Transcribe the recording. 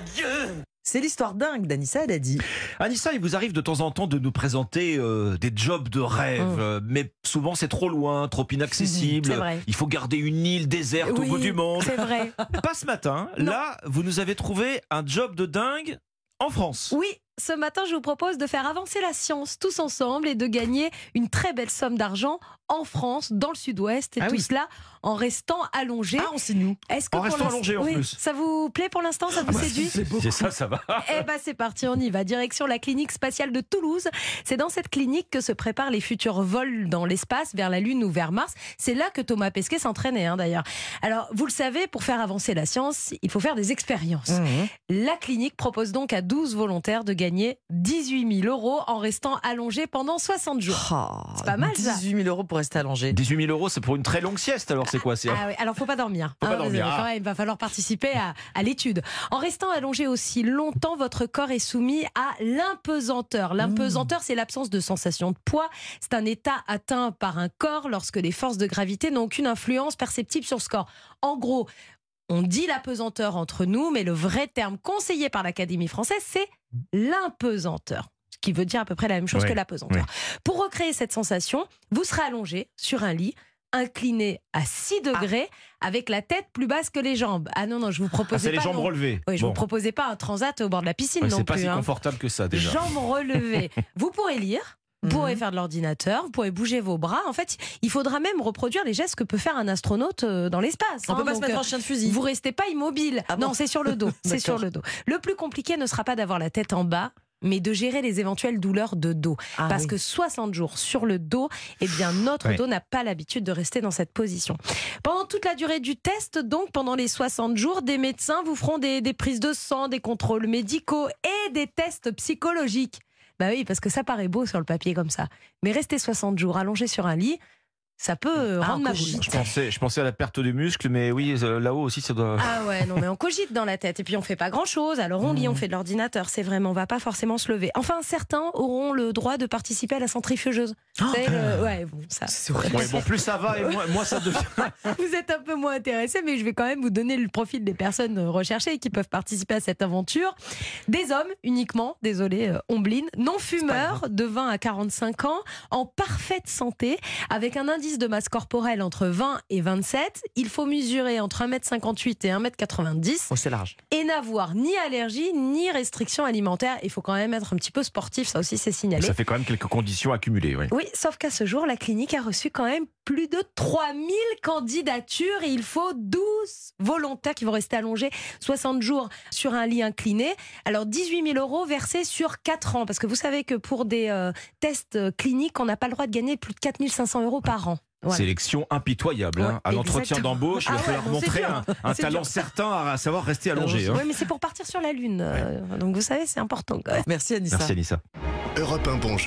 Dieu C'est l'histoire dingue d'Anissa dit. Anissa, il vous arrive de temps en temps de nous présenter euh, des jobs de rêve, Mm. euh, mais souvent c'est trop loin, trop inaccessible. C'est vrai. Il faut garder une île déserte au bout du monde. C'est vrai. Pas ce matin. Non. Là, vous nous avez trouvé un job de dingue en France. Oui, ce matin, je vous propose de faire avancer la science tous ensemble et de gagner une très belle somme d'argent en France, dans le sud-ouest, et Ah tout oui. cela en restant allongé. Ah, on sait nous. Est-ce que en restant allongé, en Oui, plus. Ça vous plaît pour l'instant Ça vous Bah, séduit c'est ça, ça va. Eh ben c'est parti, on y va. Direction la clinique spatiale de Toulouse. C'est dans cette clinique que se préparent les futurs vols dans l'espace vers la Lune ou vers Mars. C'est là que Thomas Pesquet s'entraînait hein, d'ailleurs. Alors vous le savez, pour faire avancer la science, il faut faire des expériences. Mmh. La clinique propose donc à 12 volontaires de gagner 18 000 euros en restant allongés pendant 60 jours. Oh, C'est pas mal, ça. 18 000 euros pour rester allongé. 18 000 euros, c'est pour une très longue sieste, alors c'est quoi c'est Ah oui, alors faut pas dormir. Faut pas dormir, vous- ah. quand même, il va falloir participer à, à l'étude. En restant allongé aussi longtemps, votre corps est soumis à l'impesanteur. L'impesanteur, c'est l'absence de sensation de poids. C'est un état atteint par un corps lorsque les forces de gravité n'ont aucune influence perceptible sur ce corps. En gros, on dit l'apesanteur entre nous, mais le vrai terme conseillé par l'Académie française, c'est l'impesanteur. Ce qui veut dire à peu près la même chose que l'apesanteur. Pour recréer cette sensation, vous serez allongé sur un lit, incliné à 6 degrés, avec la tête plus basse que les jambes. Ah non, non, je vous Ah, propose c'est les pas. jambes non. relevées. Oui, je Bon. vous proposais pas un transat au bord de la piscine Ouais, non c'est pas plus. si hein. confortable que ça déjà. Jambes relevées. vous pourrez lire. Vous pourrez Mhm. faire de l'ordinateur, vous pourrez bouger vos bras. En fait, il faudra même reproduire les gestes que peut faire un astronaute euh, dans l'espace. On hein. peut pas se mettre euh, en chien de fusil. vous restez pas immobile. Ah bon non, c'est sur le dos. c'est sur le dos. Le plus compliqué ne sera pas d'avoir la tête en bas, mais de gérer les éventuelles douleurs de dos. Ah Parce oui. que 60 jours sur le dos, eh bien, notre dos n'a pas l'habitude de rester dans cette position. Pendant toute la durée du test, donc pendant les 60 jours, des médecins vous feront des, des prises de sang, des contrôles médicaux et des tests psychologiques. Bah oui, parce que ça paraît beau sur le papier comme ça. Mais rester 60 jours allongé sur un lit, ça peut euh, Ah, rendre ma boule. Je pensais, je pensais à la perte du muscle, mais oui, euh, là-haut aussi, ça doit. Ah ouais, non, mais on cogite dans la tête. Et puis on fait pas grand chose. Alors on lit, on fait de l'ordinateur. C'est vraiment, on va pas forcément se lever. Enfin, certains auront le droit de participer à la centrifugeuse. Le- Ouais, bon, ça. C'est horrible. Ouais, bon, plus ça va et moins, moins ça devient. Vous êtes un peu moins intéressé, mais je vais quand même vous donner le profil des personnes recherchées et qui peuvent participer à cette aventure. Des hommes uniquement, désolé, euh, Ombline, non fumeurs de 20 à 45 ans, en parfaite santé, avec un indice de masse corporelle entre 20 et 27. Il faut mesurer entre 1m58 et 1m90 Oh, c'est large. et n'avoir ni allergie ni restriction alimentaire. Il faut quand même être un petit peu sportif, ça aussi c'est signalé. Ça fait quand même quelques conditions accumulées, oui. Oui, sauf qu'à ce jour, la clinique a reçu quand même plus de 3000 candidatures et il faut 12 volontaires qui vont rester allongés 60 jours sur un lit incliné. Alors 18 000 euros versés sur 4 ans, parce que vous savez que pour des euh, tests euh, cliniques, on n'a pas le droit de gagner plus de 4 500 euros par an. Voilà. Sélection impitoyable. hein. Ouais, à l'entretien d'embauche, il va Ah ouais, falloir c'est montrer un, un talent dur. certain à savoir rester allongé. hein. Oui, mais c'est pour partir sur la Lune. euh, Donc vous savez, c'est important. quand même. Merci Anissa. Merci Anissa. Europe 1 Bonjour.